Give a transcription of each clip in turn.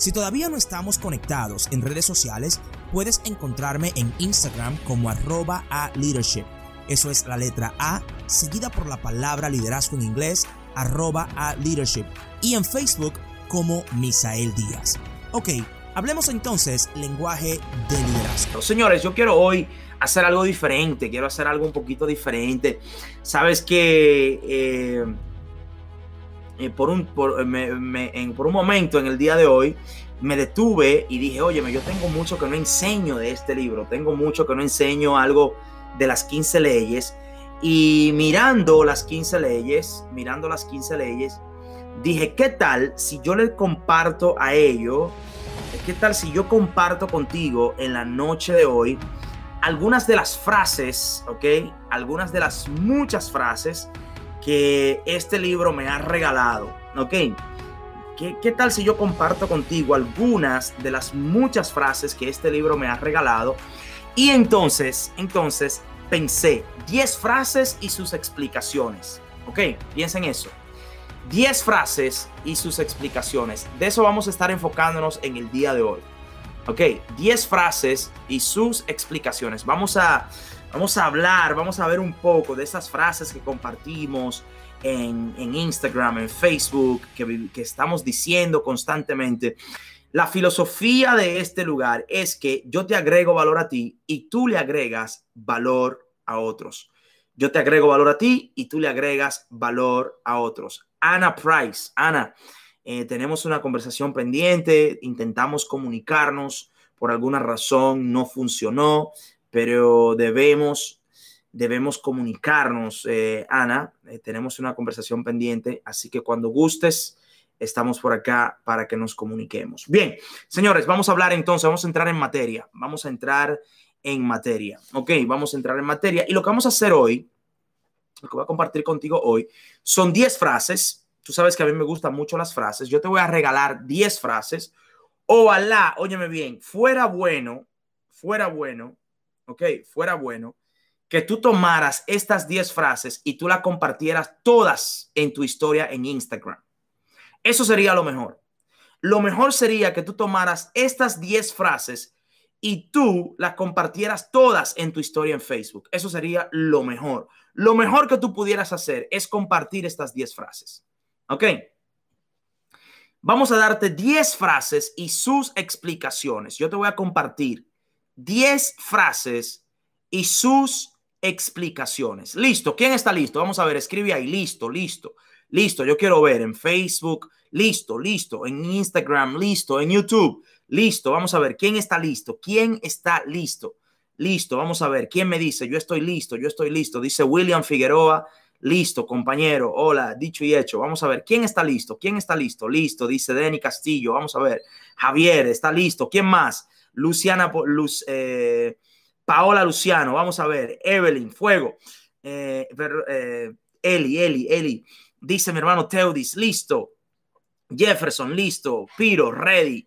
Si todavía no estamos conectados en redes sociales, puedes encontrarme en Instagram como arroba a leadership. Eso es la letra A, seguida por la palabra liderazgo en inglés, arroba a leadership. Y en Facebook como Misael Díaz. Ok, hablemos entonces lenguaje de liderazgo. Señores, yo quiero hoy hacer algo diferente, quiero hacer algo un poquito diferente. Sabes que... Eh, eh, por, un, por, en, por un momento en el día de hoy me detuve y dije, oye, yo tengo mucho que no enseño de este libro, tengo mucho que no enseño algo de las 15 leyes. Y mirando las 15 leyes, mirando las 15 leyes, dije, ¿qué tal si yo le comparto a ello? ¿Qué tal si yo comparto contigo en la noche de hoy algunas de las frases, ok? Algunas de las muchas frases que este libro me ha regalado. ¿Ok? ¿Qué, ¿Qué, tal si yo comparto contigo algunas de las muchas frases que este libro me ha regalado? Y entonces, entonces pensé 10 frases y sus explicaciones. ¿Ok? Piensen eso. 10 frases y sus explicaciones. De eso vamos a estar enfocándonos en el día de hoy. ¿Ok? 10 frases y sus explicaciones. Vamos a Vamos a hablar, vamos a ver un poco de esas frases que compartimos en, Instagram, en Facebook, que, estamos diciendo constantemente. La filosofía de este lugar es que yo te agrego valor a ti y tú le agregas valor a otros. Yo te agrego valor a ti y tú le agregas valor a otros. Ana Price, Ana, eh, tenemos una conversación pendiente, intentamos comunicarnos, por alguna razón no funcionó pero debemos, debemos comunicarnos, eh, Ana. Eh, tenemos una conversación pendiente, así que cuando gustes, estamos por acá para que nos comuniquemos. Bien, señores, vamos a hablar entonces, vamos a entrar en materia, vamos a entrar en materia, ¿ok? Vamos a entrar en materia y lo que vamos a hacer hoy, lo que voy a compartir contigo hoy, son 10 frases. Tú sabes que a mí me gustan mucho las frases. Yo te voy a regalar 10 frases. Ojalá, óyeme bien, fuera bueno, fuera bueno ok, fuera bueno que tú tomaras estas 10 frases y tú las compartieras todas en tu historia en Instagram. Eso sería lo mejor. Lo mejor sería que tú tomaras estas 10 frases y tú las compartieras todas en tu historia en Facebook. Eso sería lo mejor. Lo mejor que tú pudieras hacer es compartir estas 10 frases. ¿Ok? Vamos a darte 10 frases y sus explicaciones. Yo te voy a compartir 10 frases y sus explicaciones. Listo, ¿quién está listo? Vamos a ver, escribe ahí, listo, listo, listo. Yo quiero ver en Facebook, listo, listo, en Instagram, listo, en YouTube, listo. Vamos a ver, ¿quién está listo? ¿Quién está listo? Listo, vamos a ver, ¿quién me dice? Yo estoy listo, yo estoy listo. Dice William Figueroa, listo, compañero. Hola, dicho y hecho. Vamos a ver, ¿quién está listo? ¿Quién está listo? Listo, dice Denny Castillo. Vamos a ver, Javier, está listo. ¿Quién más? Luciana, Luz, eh, Paola Luciano, vamos a ver, Evelyn, Fuego, eh, eh, Eli, Eli, Eli, dice mi hermano Teudis, listo, Jefferson, listo, Piro, ready,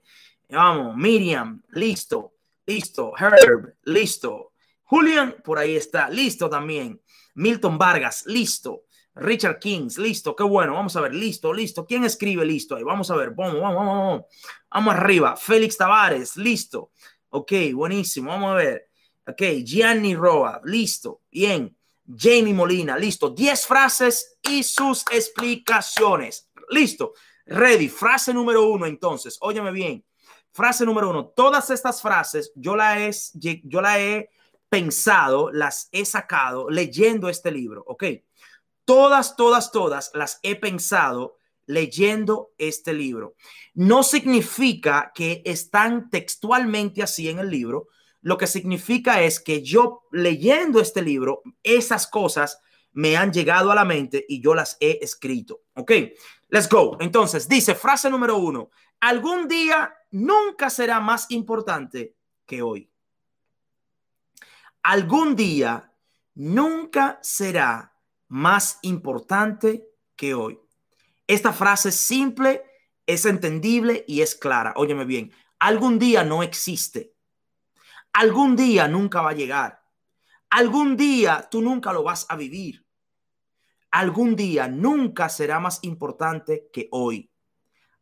vamos, Miriam, listo, listo, Herb, listo, Julian, por ahí está, listo también, Milton Vargas, listo, Richard Kings, listo, qué bueno, vamos a ver, listo, listo. ¿Quién escribe listo ahí? Vamos a ver, vamos, vamos, vamos, vamos. Arriba. Félix Tavares, listo. Ok, buenísimo, vamos a ver. Ok, Gianni Roa, listo. Bien. Jamie Molina, listo. 10 frases y sus explicaciones. Listo. Ready. Frase número uno, entonces. Óyeme bien. Frase número uno. Todas estas frases yo la he, yo he pensado, las he sacado leyendo este libro. Ok. Todas, todas, todas las he pensado leyendo este libro. No significa que están textualmente así en el libro. Lo que significa es que yo leyendo este libro, esas cosas me han llegado a la mente y yo las he escrito. Ok, let's go. Entonces, dice frase número uno, algún día nunca será más importante que hoy. Algún día nunca será más importante que hoy. Esta frase es simple, es entendible y es clara. Óyeme bien, algún día no existe. Algún día nunca va a llegar. Algún día tú nunca lo vas a vivir. Algún día nunca será más importante que hoy.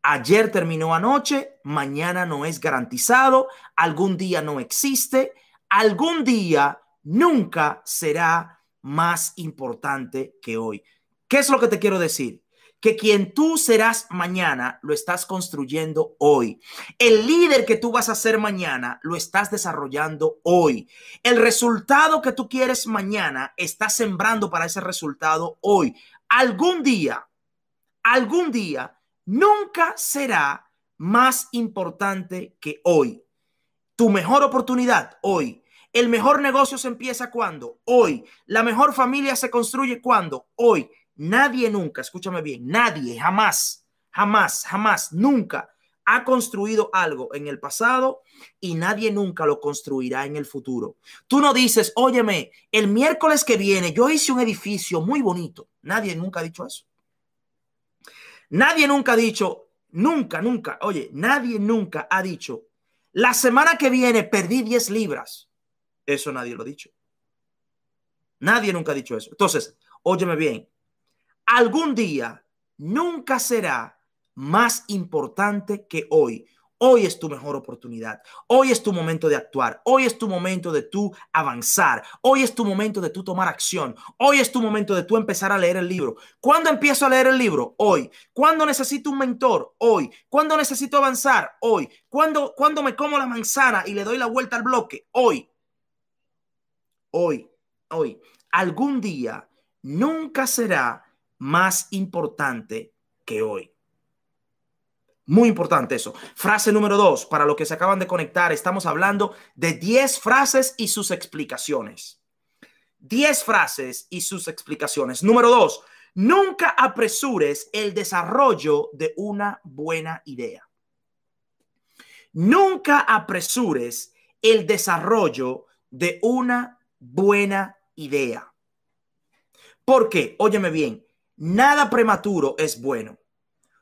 Ayer terminó anoche, mañana no es garantizado, algún día no existe, algún día nunca será más importante que hoy. ¿Qué es lo que te quiero decir? que quien tú serás mañana lo estás construyendo hoy. El líder que tú vas a ser mañana lo estás desarrollando hoy. El resultado que tú quieres mañana estás sembrando para ese resultado hoy. Algún día, algún día, nunca será más importante que hoy. Tu mejor oportunidad hoy. El mejor negocio se empieza cuando? Hoy. La mejor familia se construye cuando? Hoy. Nadie nunca, escúchame bien, nadie jamás, jamás, jamás, nunca ha construido algo en el pasado y nadie nunca lo construirá en el futuro. Tú no dices, óyeme, el miércoles que viene yo hice un edificio muy bonito. Nadie nunca ha dicho eso. Nadie nunca ha dicho, nunca, nunca, oye, nadie nunca ha dicho, la semana que viene perdí 10 libras. Eso nadie lo ha dicho. Nadie nunca ha dicho eso. Entonces, óyeme bien, algún día nunca será más importante que hoy. Hoy es tu mejor oportunidad. Hoy es tu momento de actuar. Hoy es tu momento de tú avanzar. Hoy es tu momento de tú tomar acción. Hoy es tu momento de tú empezar a leer el libro. ¿Cuándo empiezo a leer el libro? Hoy. ¿Cuándo necesito un mentor? Hoy. ¿Cuándo necesito avanzar? Hoy. ¿Cuándo, cuando me como la manzana y le doy la vuelta al bloque? Hoy. Hoy. Hoy. Algún día nunca será más importante que hoy. Muy importante eso. Frase número dos, para los que se acaban de conectar, estamos hablando de 10 frases y sus explicaciones. 10 frases y sus explicaciones. Número dos, nunca apresures el desarrollo de una buena idea. Nunca apresures el desarrollo de una buena idea. ¿Por qué? Óyeme bien, Nada prematuro es bueno.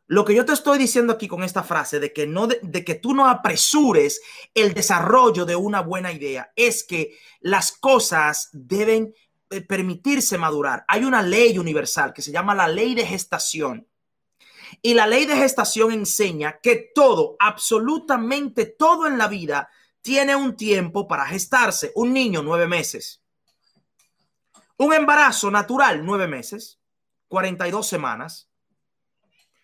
Lo que yo te estoy diciendo aquí con esta frase de que no de, que tú no apresures el desarrollo de una buena idea es que las cosas deben eh, permitirse madurar. Hay una ley universal que se llama la ley de gestación. Y la ley de gestación enseña que todo, absolutamente todo en la vida tiene un tiempo para gestarse. Un niño, nueve meses. Un embarazo natural, nueve meses. 42 semanas.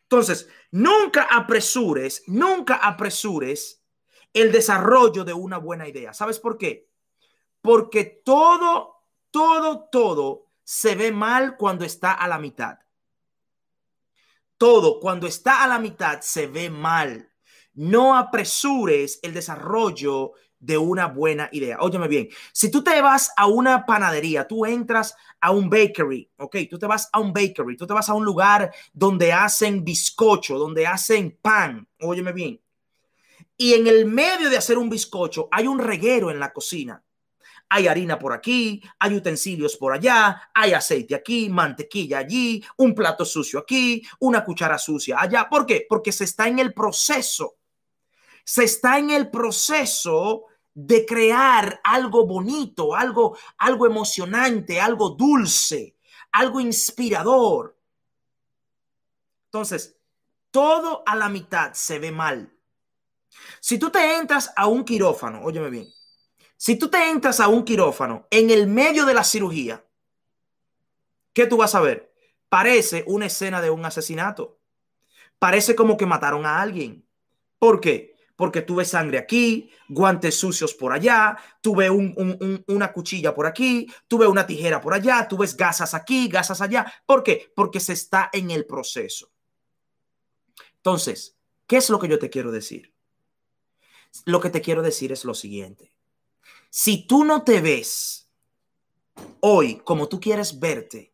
Entonces, nunca apresures, nunca apresures el desarrollo de una buena idea. ¿Sabes por qué? Porque todo, todo, todo se ve mal cuando está a la mitad. Todo cuando está a la mitad se ve mal. No apresures el desarrollo de una buena idea. Óyeme bien, si tú te vas a una panadería, tú entras a un bakery, ok, tú te vas a un bakery, tú te vas a un lugar donde hacen bizcocho, donde hacen pan, óyeme bien. Y en el medio de hacer un bizcocho hay un reguero en la cocina. Hay harina por aquí, hay utensilios por allá, hay aceite aquí, mantequilla allí, un plato sucio aquí, una cuchara sucia allá. ¿Por qué? Porque se está en el proceso se está en el proceso de crear algo bonito, algo, algo emocionante, algo dulce, algo inspirador. Entonces, todo a la mitad se ve mal. Si tú te entras a un quirófano, óyeme bien, si tú te entras a un quirófano en el medio de la cirugía, ¿qué tú vas a ver? Parece una escena de un asesinato. Parece como que mataron a alguien. ¿Por qué? Porque tuve sangre aquí, guantes sucios por allá, tuve una cuchilla por aquí, tuve una tijera por allá, tuve gasas aquí, gasas allá. ¿Por qué? Porque se está en el proceso. Entonces, ¿qué es lo que yo te quiero decir? Lo que te quiero decir es lo siguiente. Si tú no te ves hoy como tú quieres verte,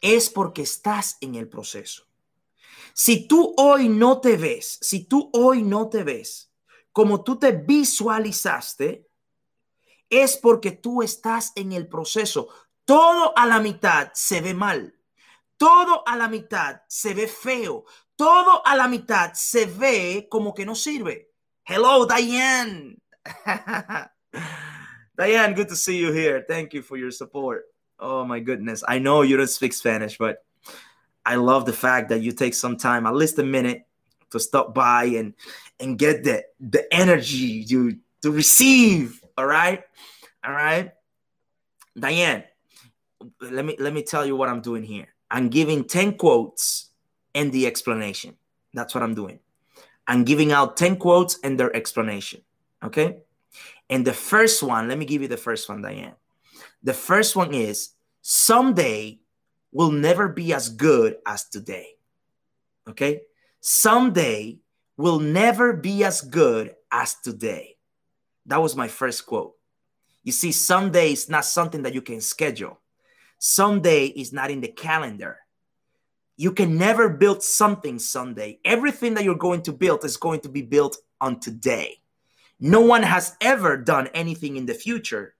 es porque estás en el proceso. Si tú hoy no te ves, si tú hoy no te ves como tú te visualizaste, es porque tú estás en el proceso. Todo a la mitad se ve mal. Todo a la mitad se ve feo. Todo a la mitad se ve como que no sirve. Hello, Diane. Diane, good to see you here. Thank you for your support. Oh my goodness. I know you don't speak Spanish, but I love the fact that you take some time, at least a minute, to stop by and and get the the energy you to receive. All right, all right, Diane. Let me let me tell you what I'm doing here. I'm giving ten quotes and the explanation. That's what I'm doing. I'm giving out ten quotes and their explanation. Okay, and the first one. Let me give you the first one, Diane. The first one is someday will never be as good as today. Okay? Someday will never be as good as today. That was my first quote. You see, someday is not something that you can schedule. Someday is not in the calendar. You can never build something someday. Everything that you're going to build is going to be built on today. No one has ever done anything in the future,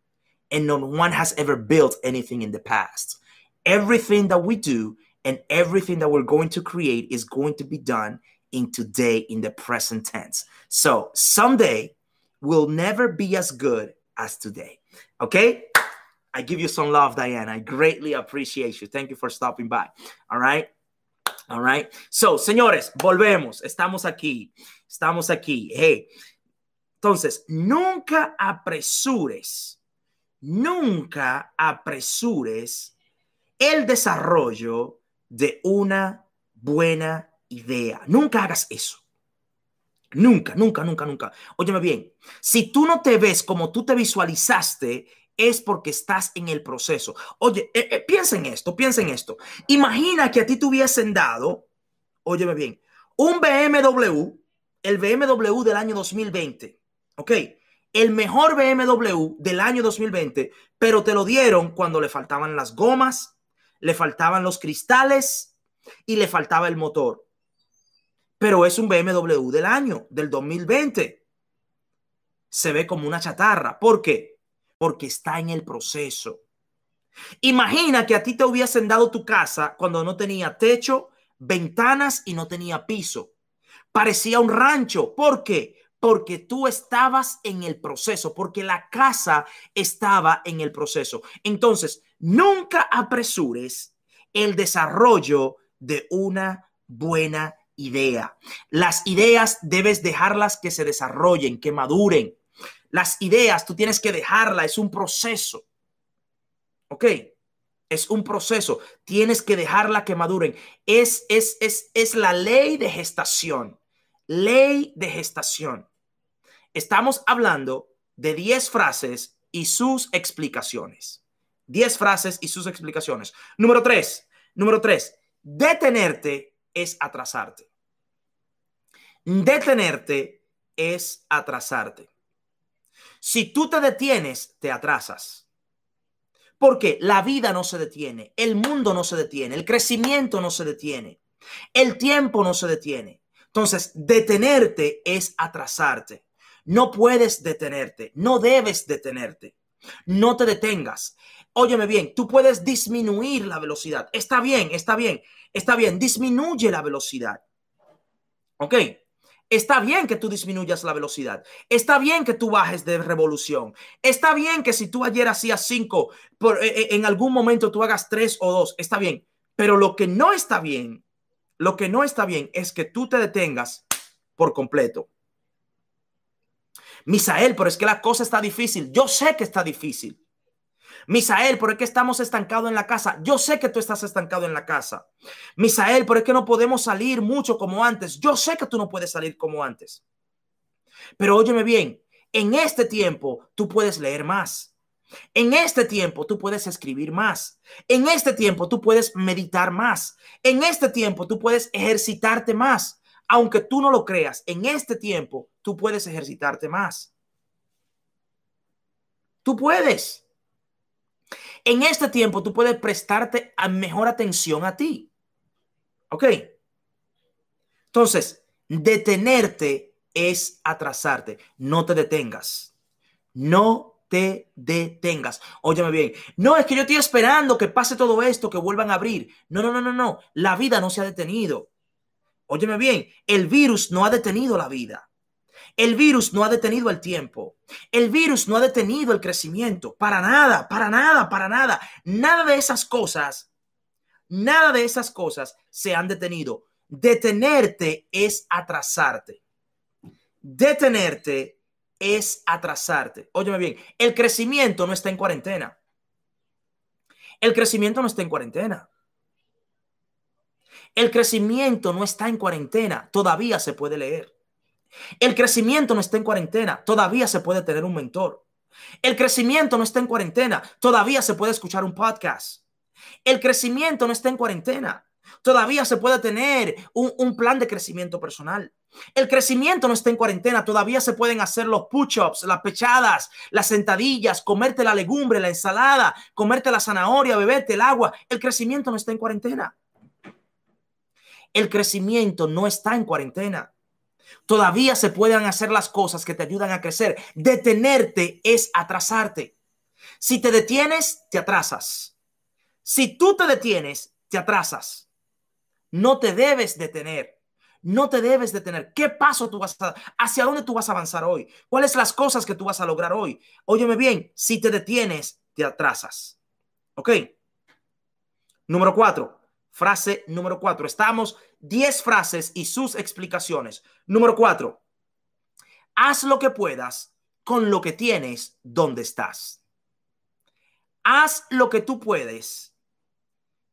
and no one has ever built anything in the past everything that we do and everything that we're going to create is going to be done in today in the present tense. So someday will never be as good as today. Okay? I give you some love, Diane. I greatly appreciate you. Thank you for stopping by. All right. All right. So, señores, volvemos. Estamos aquí. Estamos aquí. Hey. Entonces, nunca apresures. Nunca apresures el desarrollo de una buena idea. Nunca hagas eso. Nunca, nunca, nunca, nunca. Óyeme bien, si tú no te ves como tú te visualizaste, es porque estás en el proceso. Oye, eh, eh, piensa en esto, piensa en esto. Imagina que a ti te hubiesen dado, óyeme bien, un BMW, el BMW del año 2020, ¿ok? El mejor BMW del año 2020, pero te lo dieron cuando le faltaban las gomas, le faltaban los cristales y le faltaba el motor. Pero es un BMW del año, del 2020. Se ve como una chatarra. ¿Por qué? Porque está en el proceso. Imagina que a ti te hubiesen dado tu casa cuando no tenía techo, ventanas y no tenía piso. Parecía un rancho. ¿Por qué? Porque tú estabas en el proceso, porque la casa estaba en el proceso. Entonces, Nunca apresures el desarrollo de una buena idea. Las ideas debes dejarlas que se desarrollen, que maduren. Las ideas tú tienes que dejarla, es un proceso. ¿Ok? Es un proceso. Tienes que dejarla que maduren. Es, es, es, es la ley de gestación. Ley de gestación. Estamos hablando de 10 frases y sus explicaciones. 10 frases y sus explicaciones. Número 3. Número 3. Detenerte es atrasarte. Detenerte es atrasarte. Si tú te detienes, te atrasas. Porque la vida no se detiene, el mundo no se detiene, el crecimiento no se detiene, el tiempo no se detiene. Entonces, detenerte es atrasarte. No puedes detenerte, no debes detenerte. No te detengas. Óyeme bien, tú puedes disminuir la velocidad. Está bien, está bien, está bien. Disminuye la velocidad. ¿Ok? Está bien que tú disminuyas la velocidad. Está bien que tú bajes de revolución. Está bien que si tú ayer hacías cinco, por, eh, eh, en algún momento tú hagas tres o dos. Está bien. Pero lo que no está bien, lo que no está bien es que tú te detengas por completo. Misael, pero es que la cosa está difícil. Yo sé que está difícil. Misael, ¿por qué estamos estancados en la casa? Yo sé que tú estás estancado en la casa. Misael, ¿por qué no podemos salir mucho como antes? Yo sé que tú no puedes salir como antes. Pero óyeme bien, en este tiempo tú puedes leer más. En este tiempo tú puedes escribir más. En este tiempo tú puedes meditar más. En este tiempo tú puedes ejercitarte más. Aunque tú no lo creas, en este tiempo tú puedes ejercitarte más. Tú puedes. En este tiempo tú puedes prestarte a mejor atención a ti. ¿Ok? Entonces, detenerte es atrasarte. No te detengas. No te detengas. Óyeme bien. No, es que yo estoy esperando que pase todo esto, que vuelvan a abrir. No, no, no, no, no. La vida no se ha detenido. Óyeme bien. El virus no ha detenido la vida. El virus no ha detenido el tiempo. El virus no ha detenido el crecimiento. Para nada, para nada, para nada. Nada de esas cosas, nada de esas cosas se han detenido. Detenerte es atrasarte. Detenerte es atrasarte. Óyeme bien, el crecimiento no está en cuarentena. El crecimiento no está en cuarentena. El crecimiento no está en cuarentena. Todavía se puede leer. El crecimiento no está en cuarentena. Todavía se puede tener un mentor. El crecimiento no está en cuarentena. Todavía se puede escuchar un podcast. El crecimiento no está en cuarentena. Todavía se puede tener un, plan de crecimiento personal. El crecimiento no está en cuarentena. Todavía se pueden hacer los push-ups, las pechadas, las sentadillas, comerte la legumbre, la ensalada, comerte la zanahoria, beberte el agua. El crecimiento no está en cuarentena. El crecimiento no está en cuarentena. Todavía se pueden hacer las cosas que te ayudan a crecer. Detenerte es atrasarte. Si te detienes, te atrasas. Si tú te detienes, te atrasas. No te debes detener. No te debes detener. ¿Qué paso tú vas a hacia dónde tú vas a avanzar hoy? ¿Cuáles las cosas que tú vas a lograr hoy? Óyeme bien, si te detienes, te atrasas. ¿Ok? Número cuatro, frase número cuatro. Estamos 10 frases y sus explicaciones. Número cuatro, haz lo que puedas con lo que tienes donde estás. Haz lo que tú puedes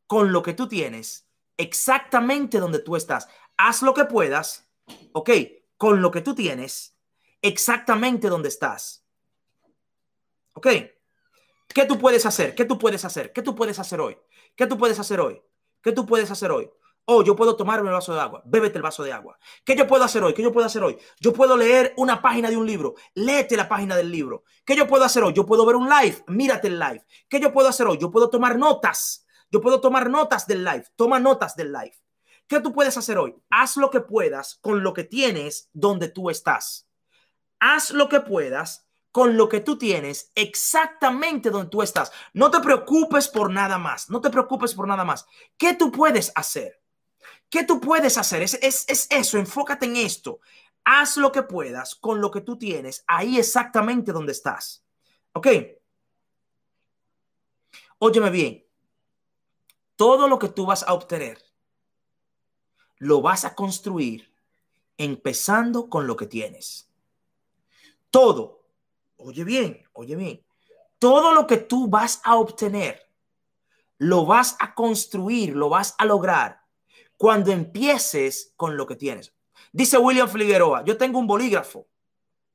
con lo que tú tienes exactamente donde tú estás. Haz lo que puedas, ok, con lo que tú tienes, exactamente donde estás. ¿Ok? ¿Qué tú puedes hacer? ¿Qué tú puedes hacer? ¿Qué tú puedes hacer hoy? ¿Qué tú puedes hacer hoy? ¿Qué tú puedes hacer hoy? Oh, yo puedo tomarme el vaso de agua. Bébete el vaso de agua. ¿Qué yo puedo hacer hoy? ¿Qué yo puedo hacer hoy? Yo puedo leer una página de un libro. Léete la página del libro. ¿Qué yo puedo hacer hoy? Yo puedo ver un live. Mírate el live. ¿Qué yo puedo hacer hoy? Yo puedo tomar notas. Yo puedo tomar notas del live. Toma notas del live. ¿Qué tú puedes hacer hoy? Haz lo que puedas con lo que tienes donde tú estás. Haz lo que puedas con lo que tú tienes exactamente donde tú estás. No te preocupes por nada más. No te preocupes por nada más. ¿Qué tú puedes hacer? ¿Qué tú puedes hacer? Es, es, es eso. Enfócate en esto. Haz lo que puedas con lo que tú tienes ahí exactamente donde estás. ¿Ok? Óyeme bien todo lo que tú vas a obtener, lo vas a construir empezando con lo que tienes. Todo, oye bien, oye bien, todo lo que tú vas a obtener, lo vas a construir, lo vas a lograr cuando empieces con lo que tienes. Dice William Figueroa, yo tengo un bolígrafo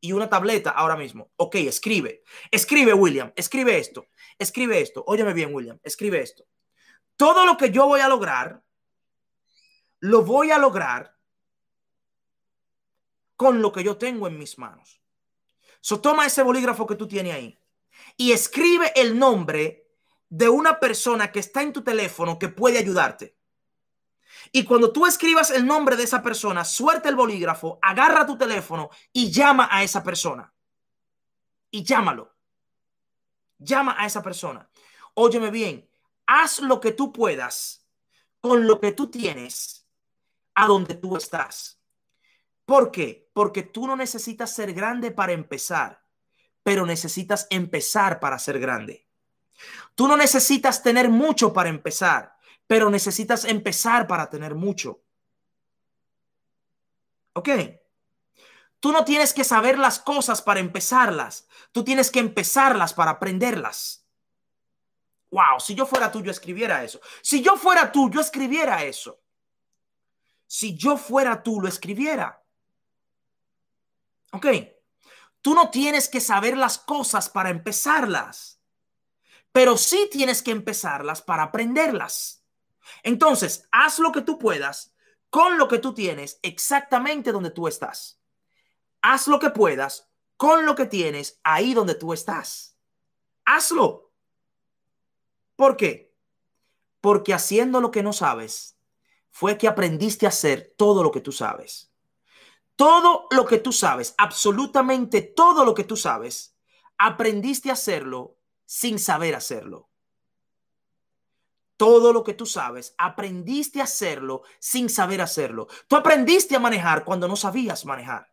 y una tableta ahora mismo. Ok, escribe. Escribe, William. Escribe esto. Escribe esto. Óyeme bien, William. Escribe esto todo lo que yo voy a lograr, lo voy a lograr con lo que yo tengo en mis manos. So, toma ese bolígrafo que tú tienes ahí y escribe el nombre de una persona que está en tu teléfono que puede ayudarte. Y cuando tú escribas el nombre de esa persona, suelta el bolígrafo, agarra tu teléfono y llama a esa persona. Y llámalo. Llama a esa persona. Óyeme bien, haz lo que tú puedas con lo que tú tienes a donde tú estás. ¿Por qué? Porque tú no necesitas ser grande para empezar, pero necesitas empezar para ser grande. Tú no necesitas tener mucho para empezar, pero necesitas empezar para tener mucho. ¿Ok? Tú no tienes que saber las cosas para empezarlas, tú tienes que empezarlas para aprenderlas. Wow, si yo fuera tú, yo escribiera eso. Si yo fuera tú, yo escribiera eso. Si yo fuera tú, lo escribiera. Ok. Tú no tienes que saber las cosas para empezarlas, pero sí tienes que empezarlas para aprenderlas. Entonces, haz lo que tú puedas con lo que tú tienes exactamente donde tú estás. Haz lo que puedas con lo que tienes ahí donde tú estás. Hazlo. ¿Por qué? Porque haciendo lo que no sabes, fue que aprendiste a hacer todo lo que tú sabes. Todo lo que tú sabes, absolutamente todo lo que tú sabes, aprendiste a hacerlo sin saber hacerlo. Todo lo que tú sabes, aprendiste a hacerlo sin saber hacerlo. Tú aprendiste a manejar cuando no sabías manejar.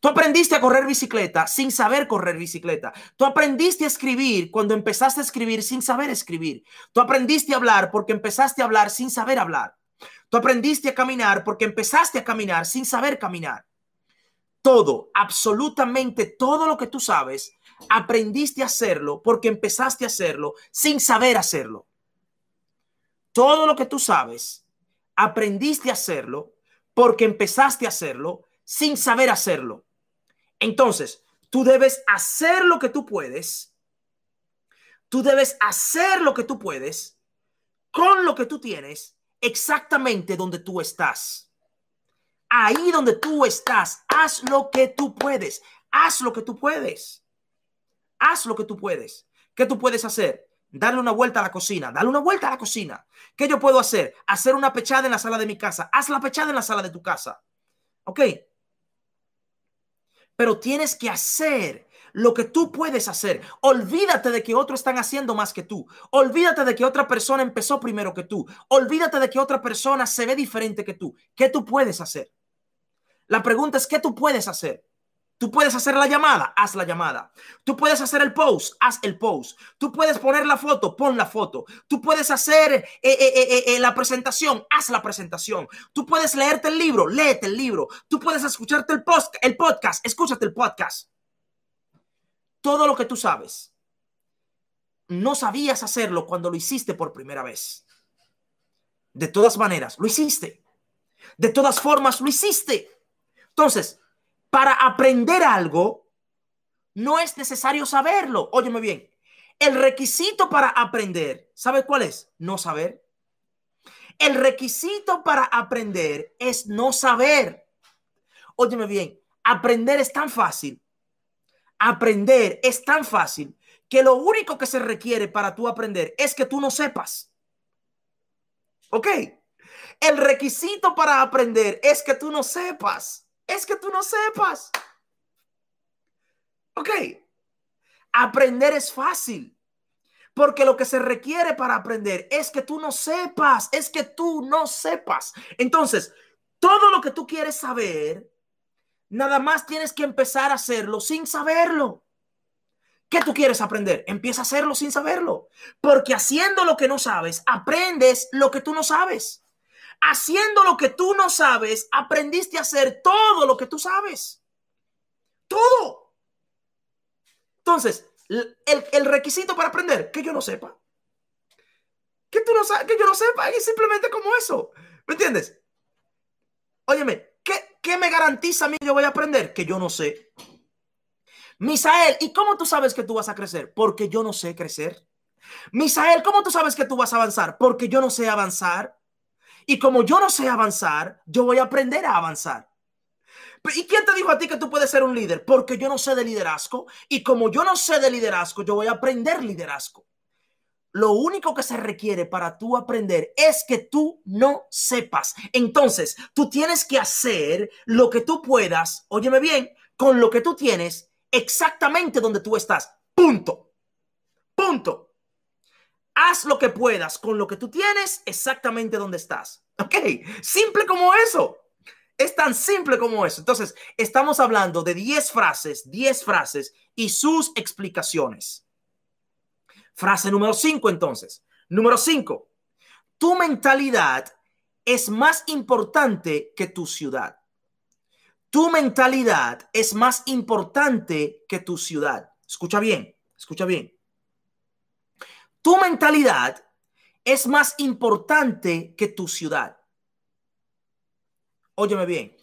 Tú aprendiste a correr bicicleta sin saber correr bicicleta. Tú aprendiste a escribir cuando empezaste a escribir sin saber escribir. Tú aprendiste a hablar porque empezaste a hablar sin saber hablar. Tú aprendiste a caminar porque empezaste a caminar sin saber caminar. Todo, absolutamente todo lo que tú sabes, aprendiste a hacerlo porque empezaste a hacerlo sin saber hacerlo. Todo lo que tú sabes, aprendiste a hacerlo porque empezaste a hacerlo sin saber hacerlo. Entonces, tú debes hacer lo que tú puedes. Tú debes hacer lo que tú puedes con lo que tú tienes exactamente donde tú estás. Ahí donde tú estás, haz lo que tú puedes. Haz lo que tú puedes. Haz lo que tú puedes. ¿Qué tú puedes hacer? Darle una vuelta a la cocina, darle una vuelta a la cocina. ¿Qué yo puedo hacer? Hacer una pechada en la sala de mi casa. Haz la pechada en la sala de tu casa. ¿Ok? Pero tienes que hacer lo que tú puedes hacer. Olvídate de que otros están haciendo más que tú. Olvídate de que otra persona empezó primero que tú. Olvídate de que otra persona se ve diferente que tú. ¿Qué tú puedes hacer? La pregunta es, ¿qué tú puedes hacer? Tú puedes hacer la llamada, haz la llamada. Tú puedes hacer el post, haz el post. Tú puedes poner la foto, pon la foto. Tú puedes hacer eh, eh, eh, la presentación, haz la presentación. Tú puedes leerte el libro, léete el libro. Tú puedes escucharte el, el podcast, escúchate el podcast. Todo lo que tú sabes, no sabías hacerlo cuando lo hiciste por primera vez. De todas maneras, lo hiciste. De todas formas, lo hiciste. Entonces, para aprender algo, no es necesario saberlo. Óyeme bien, el requisito para aprender, ¿sabe cuál es? No saber. El requisito para aprender es no saber. Óyeme bien, aprender es tan fácil. Aprender es tan fácil que lo único que se requiere para tú aprender es que tú no sepas. ¿Ok? El requisito para aprender es que tú no sepas es que tú no sepas. Ok, aprender es fácil. Porque lo que se requiere para aprender es que tú no sepas, es que tú no sepas. Entonces, todo lo que tú quieres saber, nada más tienes que empezar a hacerlo sin saberlo. ¿Qué tú quieres aprender? Empieza a hacerlo sin saberlo. Porque haciendo lo que no sabes, aprendes lo que tú no sabes haciendo lo que tú no sabes, aprendiste a hacer todo lo que tú sabes. Todo. Entonces, el, requisito para aprender, que yo no sepa. Que tú no sabes, que yo no sepa, es simplemente como eso. ¿Me entiendes? Óyeme, ¿qué, ¿qué me garantiza a mí que voy a aprender? Que yo no sé. Misael, ¿y cómo tú sabes que tú vas a crecer? Porque yo no sé crecer. Misael, ¿cómo tú sabes que tú vas a avanzar? Porque yo no sé avanzar. Y como yo no sé avanzar, yo voy a aprender a avanzar. ¿Y quién te dijo a ti que tú puedes ser un líder? Porque yo no sé de liderazgo. Y como yo no sé de liderazgo, yo voy a aprender liderazgo. Lo único que se requiere para tú aprender es que tú no sepas. Entonces, tú tienes que hacer lo que tú puedas, óyeme bien, con lo que tú tienes exactamente donde tú estás. Punto. Punto. Haz lo que puedas con lo que tú tienes exactamente donde estás. ¿Ok? Simple como eso. Es tan simple como eso. Entonces, estamos hablando de 10 frases, 10 frases y sus explicaciones. Frase número 5 entonces. Número 5. Tu mentalidad es más importante que tu ciudad. Tu mentalidad es más importante que tu ciudad. Escucha bien, escucha bien. Tu mentalidad es más importante que tu ciudad. Óyeme bien,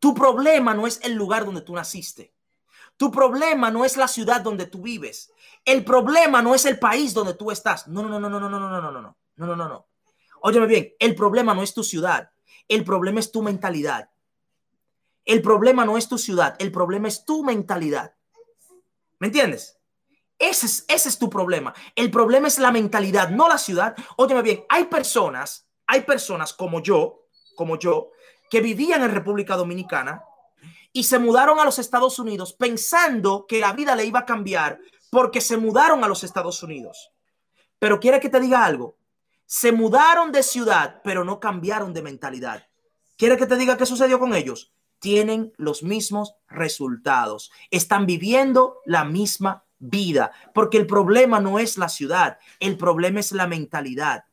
tu problema no es el lugar donde tú naciste. Tu problema no es la ciudad donde tú vives. El problema no es el país donde tú estás. No, no, no, no, no, no, no, no, no, no, no, no, no, no. Óyeme bien, el problema no es tu ciudad. El problema es tu mentalidad. El problema no es tu ciudad. El problema es tu mentalidad. ¿Me entiendes? Ese es, ese es tu problema. El problema es la mentalidad, no la ciudad. Óyeme bien, hay personas, hay personas como yo, como yo, que vivían en República Dominicana y se mudaron a los Estados Unidos pensando que la vida le iba a cambiar porque se mudaron a los Estados Unidos. Pero quiere que te diga algo. Se mudaron de ciudad, pero no cambiaron de mentalidad. ¿Quiere que te diga qué sucedió con ellos? Tienen los mismos resultados. Están viviendo la misma vida, porque el problema no es la ciudad, el problema es la mentalidad.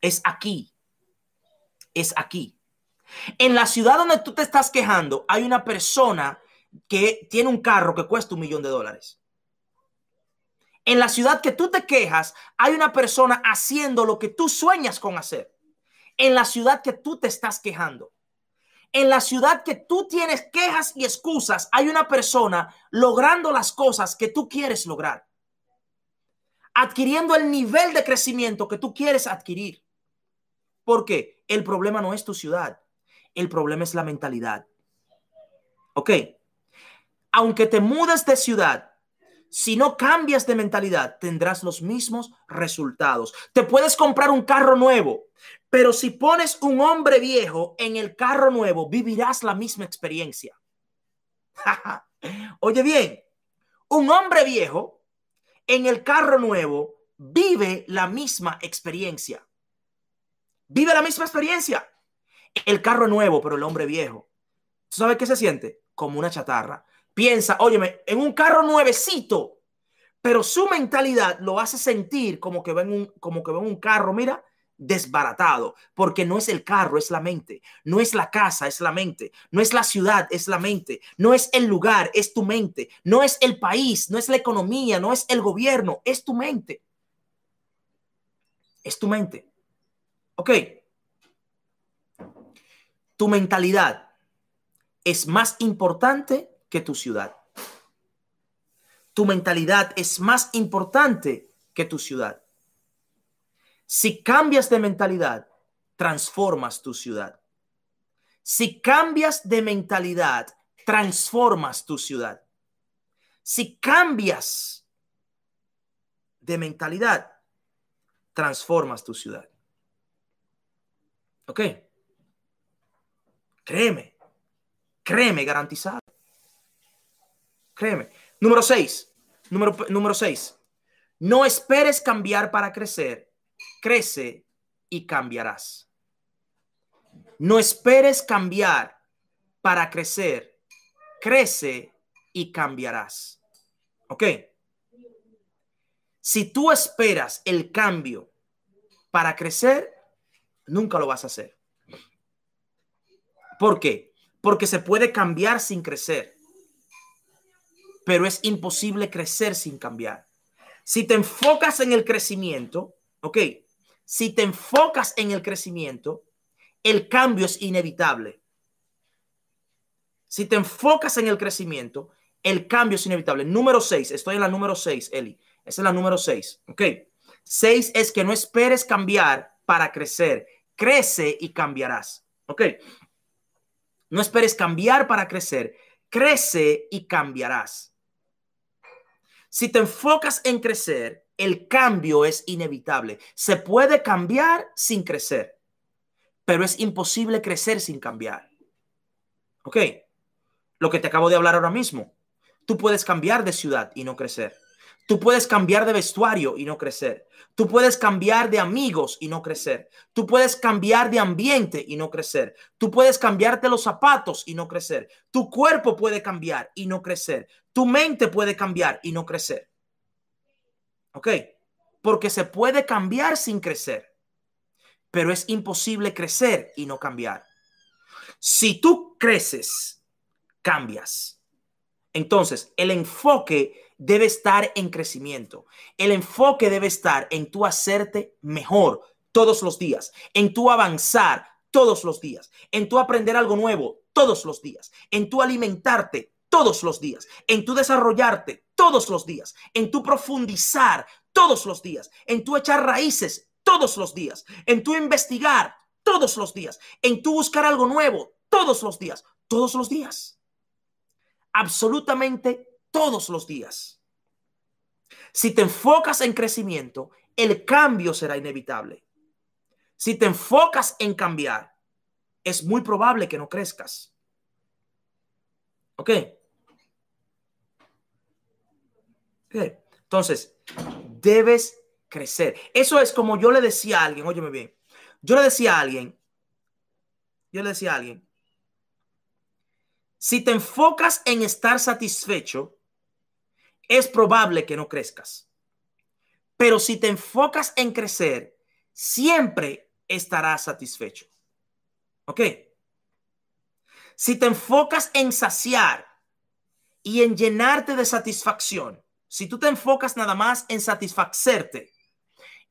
Es aquí. Es aquí. En la ciudad donde tú te estás quejando, hay una persona que tiene un carro que cuesta un millón de dólares. En la ciudad que tú te quejas, hay una persona haciendo lo que tú sueñas con hacer. En la ciudad que tú te estás quejando. En la ciudad que tú tienes quejas y excusas, hay una persona logrando las cosas que tú quieres lograr. Adquiriendo el nivel de crecimiento que tú quieres adquirir. Porque el problema no es tu ciudad. El problema es la mentalidad. Ok. Aunque te mudes de ciudad, si no cambias de mentalidad, tendrás los mismos resultados. Te puedes comprar un carro nuevo, pero si pones un hombre viejo en el carro nuevo, vivirás la misma experiencia. Oye bien, un hombre viejo en el carro nuevo vive la misma experiencia. Vive la misma experiencia. El carro nuevo, pero el hombre viejo. ¿Sabes qué se siente? Como una chatarra piensa, óyeme, en un carro nuevecito, pero su mentalidad lo hace sentir como que ven un, como que ven un carro, mira, desbaratado, porque no es el carro, es la mente, no es la casa, es la mente, no es la ciudad, es la mente, no es el lugar, es tu mente, no es el país, no es la economía, no es el gobierno, es tu mente. Es tu mente. Ok. Tu mentalidad es más importante que tu ciudad. Tu mentalidad es más importante que tu ciudad. Si cambias de mentalidad, transformas tu ciudad. Si cambias de mentalidad, transformas tu ciudad. Si cambias de mentalidad, transformas tu ciudad. ¿Ok? Créeme, créeme, garantizado. Créeme. Número seis. Número, número seis. No esperes cambiar para crecer. Crece y cambiarás. No esperes cambiar para crecer. Crece y cambiarás. ¿Ok? Si tú esperas el cambio para crecer, nunca lo vas a hacer. ¿Por qué? Porque se puede cambiar sin crecer pero es imposible crecer sin cambiar. Si te enfocas en el crecimiento, ok, si te enfocas en el crecimiento, el cambio es inevitable. Si te enfocas en el crecimiento, el cambio es inevitable. Número 6, estoy en la número 6, Eli. Esa es la número 6, ok. 6 es que no esperes cambiar para crecer. Crece y cambiarás, ok. No esperes cambiar para crecer. Crece y cambiarás. Si te enfocas en crecer, el cambio es inevitable. Se puede cambiar sin crecer, pero es imposible crecer sin cambiar. ¿Ok? Lo que te acabo de hablar ahora mismo. Tú puedes cambiar de ciudad y no crecer. Tú puedes cambiar de vestuario y no crecer. Tú puedes cambiar de amigos y no crecer. Tú puedes cambiar de ambiente y no crecer. Tú puedes cambiarte los zapatos y no crecer. Tu cuerpo puede cambiar y no crecer. Tu mente puede cambiar y no crecer. ¿Ok? Porque se puede cambiar sin crecer. Pero es imposible crecer y no cambiar. Si tú creces, cambias. Entonces, el enfoque debe estar en crecimiento. El enfoque debe estar en tu hacerte mejor todos los días, en tu avanzar todos los días, en tu aprender algo nuevo todos los días, en tu alimentarte todos los días, en tu desarrollarte todos los días, en tu profundizar todos los días, en tu echar raíces todos los días, en tu investigar todos los días, en tu buscar algo nuevo todos los días, todos los días. Absolutamente todos los días. Si te enfocas en crecimiento, el cambio será inevitable. Si te enfocas en cambiar, es muy probable que no crezcas. ¿Ok? Entonces, debes crecer. Eso es como yo le decía a alguien, óyeme bien, yo le decía a alguien, yo le decía a alguien, si te enfocas en estar satisfecho, es probable que no crezcas. Pero si te enfocas en crecer, siempre estarás satisfecho. ¿Ok? Si te enfocas en saciar y en llenarte de satisfacción, si tú te enfocas nada más en satisfacerte,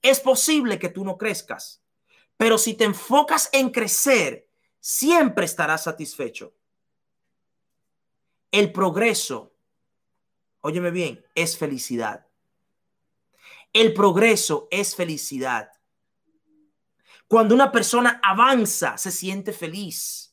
es posible que tú no crezcas. Pero si te enfocas en crecer, siempre estarás satisfecho. El progreso, óyeme bien, es felicidad. El progreso es felicidad. Cuando una persona avanza, se siente feliz.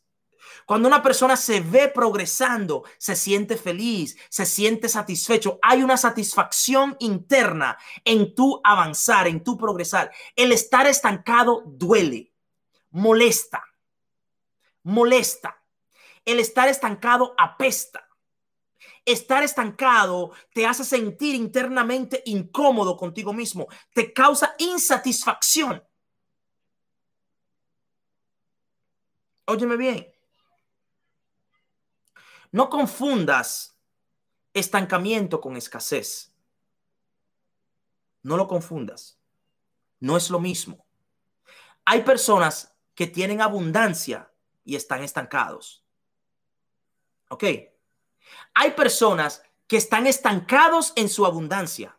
Cuando una persona se ve progresando, se siente feliz, se siente satisfecho. Hay una satisfacción interna en tu avanzar, en tu progresar. El estar estancado duele, molesta, molesta. El estar estancado apesta. Estar estancado te hace sentir internamente incómodo contigo mismo, te causa insatisfacción. Óyeme bien. No confundas estancamiento con escasez. No lo confundas. No es lo mismo. Hay personas que tienen abundancia y están estancados. ¿Ok? Hay personas que están estancados en su abundancia.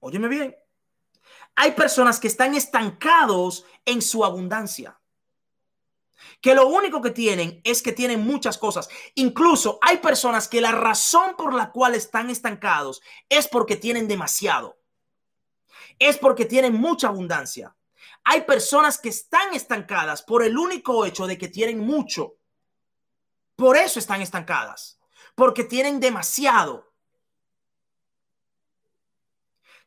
Óyeme bien. Hay personas que están estancados en su abundancia que lo único que tienen es que tienen muchas cosas. Incluso hay personas que la razón por la cual están estancados es porque tienen demasiado. Es porque tienen mucha abundancia. Hay personas que están estancadas por el único hecho de que tienen mucho. Por eso están estancadas. Porque tienen demasiado.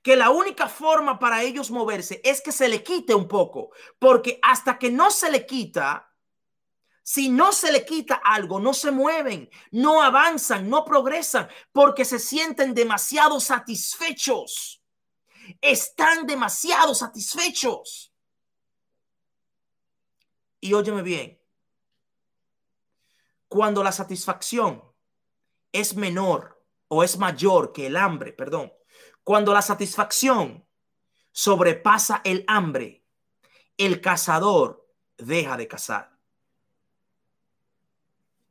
Que la única forma para ellos moverse es que se le quite un poco. Porque hasta que no se le quita, si no se le quita algo, no se mueven, no avanzan, no progresan, porque se sienten demasiado satisfechos. Están demasiado satisfechos. Y óyeme bien, cuando la satisfacción es menor o es mayor que el hambre, perdón, cuando la satisfacción sobrepasa el hambre, el cazador deja de cazar.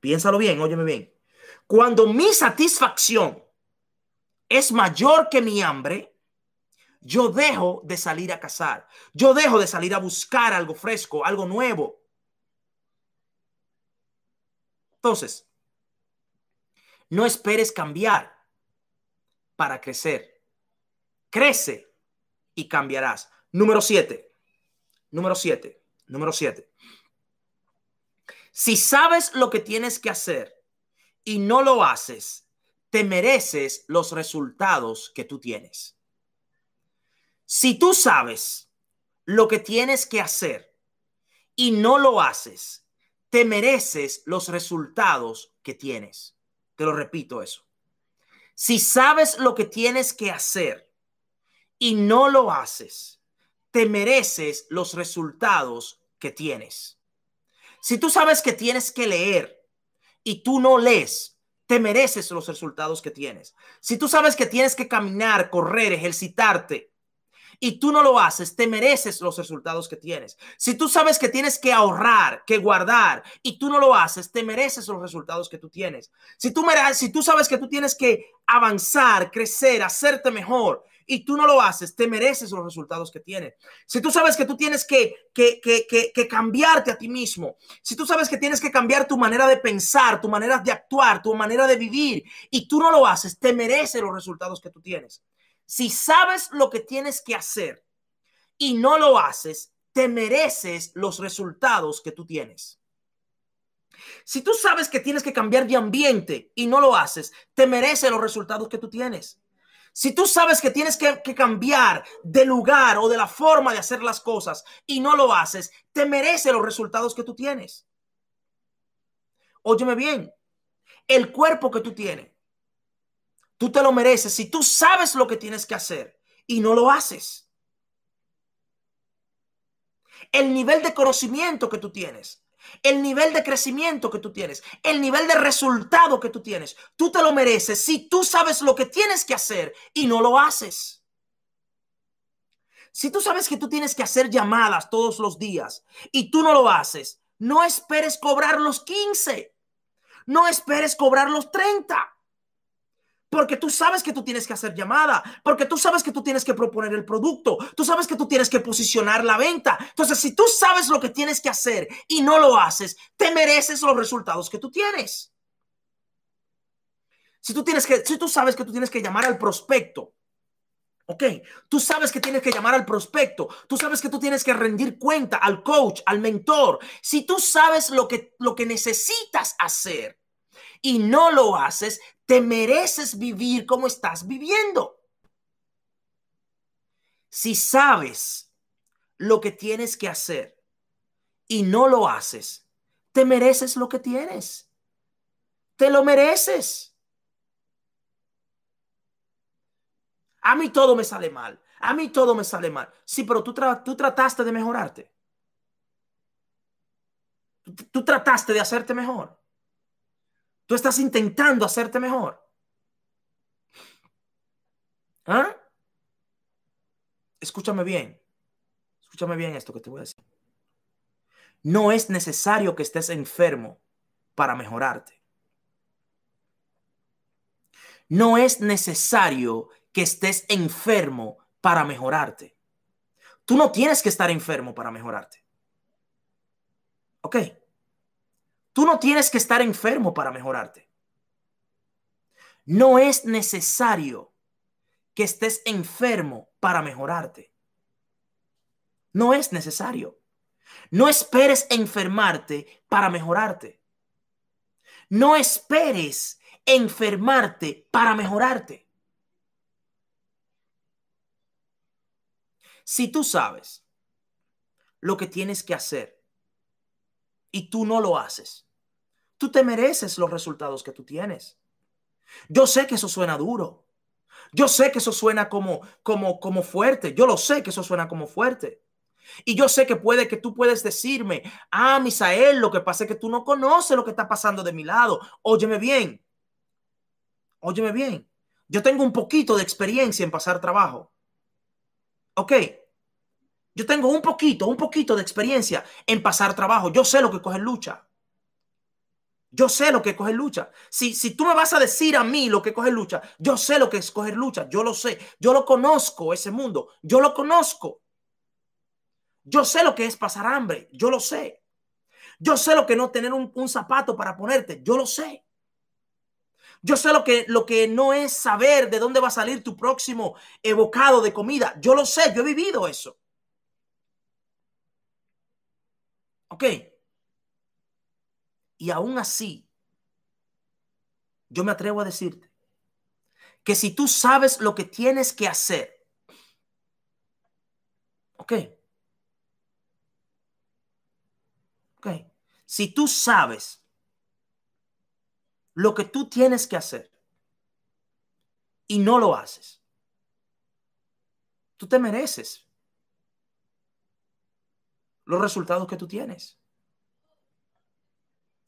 Piénsalo bien, óyeme bien. Cuando mi satisfacción es mayor que mi hambre, yo dejo de salir a cazar. Yo dejo de salir a buscar algo fresco, algo nuevo. Entonces, no esperes cambiar para crecer. Crece y cambiarás. Número siete. Número siete. Número siete. Si sabes lo que tienes que hacer y no lo haces, te mereces los resultados que tú tienes. Si tú sabes lo que tienes que hacer y no lo haces, te mereces los resultados que tienes. Te lo repito eso. Si sabes lo que tienes que hacer y no lo haces, te mereces los resultados que tienes. Si tú sabes que tienes que leer y tú no lees, te mereces los resultados que tienes. Si tú sabes que tienes que caminar, correr, ejercitarte y tú no lo haces, te mereces los resultados que tienes. Si tú sabes que tienes que ahorrar, que guardar y tú no lo haces, te mereces los resultados que tú tienes. Si tú, sabes que tú tienes que avanzar, crecer, hacerte mejor y tú no lo haces, te mereces los resultados que tienes. Si tú sabes que tú tienes que, que, que, que, cambiarte a ti mismo, si tú sabes que tienes que cambiar tu manera de pensar, tu manera de actuar, tu manera de vivir, y tú no lo haces, te mereces los resultados que tú tienes. Si sabes lo que tienes que hacer y no lo haces, te mereces los resultados que tú tienes. Si tú sabes que tienes que cambiar de ambiente y no lo haces, te merece los resultados que tú tienes. Si tú sabes que tienes que, que, cambiar de lugar o de la forma de hacer las cosas y no lo haces, te merece los resultados que tú tienes. Óyeme bien, el cuerpo que tú tienes, tú te lo mereces si tú sabes lo que tienes que hacer y no lo haces. El nivel de conocimiento que tú tienes, el nivel de crecimiento que tú tienes, el nivel de resultado que tú tienes, tú te lo mereces si tú sabes lo que tienes que hacer y no lo haces. Si tú sabes que tú tienes que hacer llamadas todos los días y tú no lo haces, no esperes cobrar los 15. No esperes cobrar los 30. Porque tú sabes que tú tienes que hacer llamada, porque tú sabes que tú tienes que proponer el producto, tú sabes que tú tienes que posicionar la venta. Entonces, si tú sabes lo que tienes que hacer y no lo haces, te mereces los resultados que tú tienes. Si tú tienes que, si tú sabes que tú tienes que llamar al prospecto, Ok, tú sabes que tienes que llamar al prospecto, tú sabes que tú tienes que rendir cuenta al coach, al mentor. Si tú sabes lo que, lo que necesitas hacer y no lo haces, te mereces vivir como estás viviendo. Si sabes lo que tienes que hacer y no lo haces, te mereces lo que tienes. Te lo mereces. A mí todo me sale mal. A mí todo me sale mal. Sí, pero tú, tú trataste de mejorarte. Tú, trataste de hacerte mejor. Tú estás intentando hacerte mejor. ¿Ah? Escúchame bien. Escúchame bien esto que te voy a decir. No es necesario que estés enfermo para mejorarte. No es necesario que estés enfermo para mejorarte. Tú no tienes que estar enfermo para mejorarte. ¿Ok? Tú no tienes que estar enfermo para mejorarte. No es necesario que estés enfermo para mejorarte. No es necesario. No esperes enfermarte para mejorarte. No esperes enfermarte para mejorarte. Si tú sabes lo que tienes que hacer y tú no lo haces, tú te mereces los resultados que tú tienes. Yo sé que eso suena duro. Yo sé que eso suena como, como, como fuerte. Yo lo sé que eso suena como fuerte. Y yo sé que puede que tú puedes decirme, ah, Misael, lo que pasa es que tú no conoces lo que está pasando de mi lado. Óyeme bien. Óyeme bien. Yo tengo un poquito de experiencia en pasar trabajo. Ok, yo tengo un poquito, un poquito de experiencia en pasar trabajo. Yo sé lo que coge lucha. Yo sé lo que coge lucha. Si, si tú me vas a decir a mí lo que coge lucha, yo sé lo que es coger lucha. Yo lo sé. Yo lo conozco, ese mundo. Yo lo conozco. Yo sé lo que es pasar hambre. Yo lo sé. Yo sé lo que no tener un, un zapato para ponerte. Yo lo sé. Yo sé lo que, lo que no es saber de dónde va a salir tu próximo evocado de comida. Yo lo sé, yo he vivido eso. ¿Ok? Y aún así, yo me atrevo a decirte que si tú sabes lo que tienes que hacer, ¿ok? ¿Ok? Si tú sabes lo que tú tienes que hacer y no lo haces, tú te mereces los resultados que tú tienes.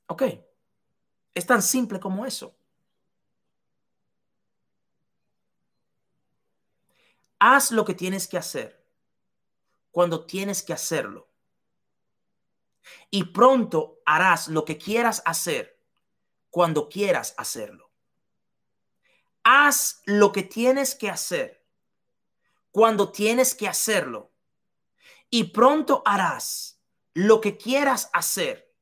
Ok. Es tan simple como eso. Haz lo que tienes que hacer cuando tienes que hacerlo. Y pronto harás lo que quieras hacer cuando quieras hacerlo. Haz lo que tienes que hacer cuando tienes que hacerlo. Y pronto harás lo que quieras hacer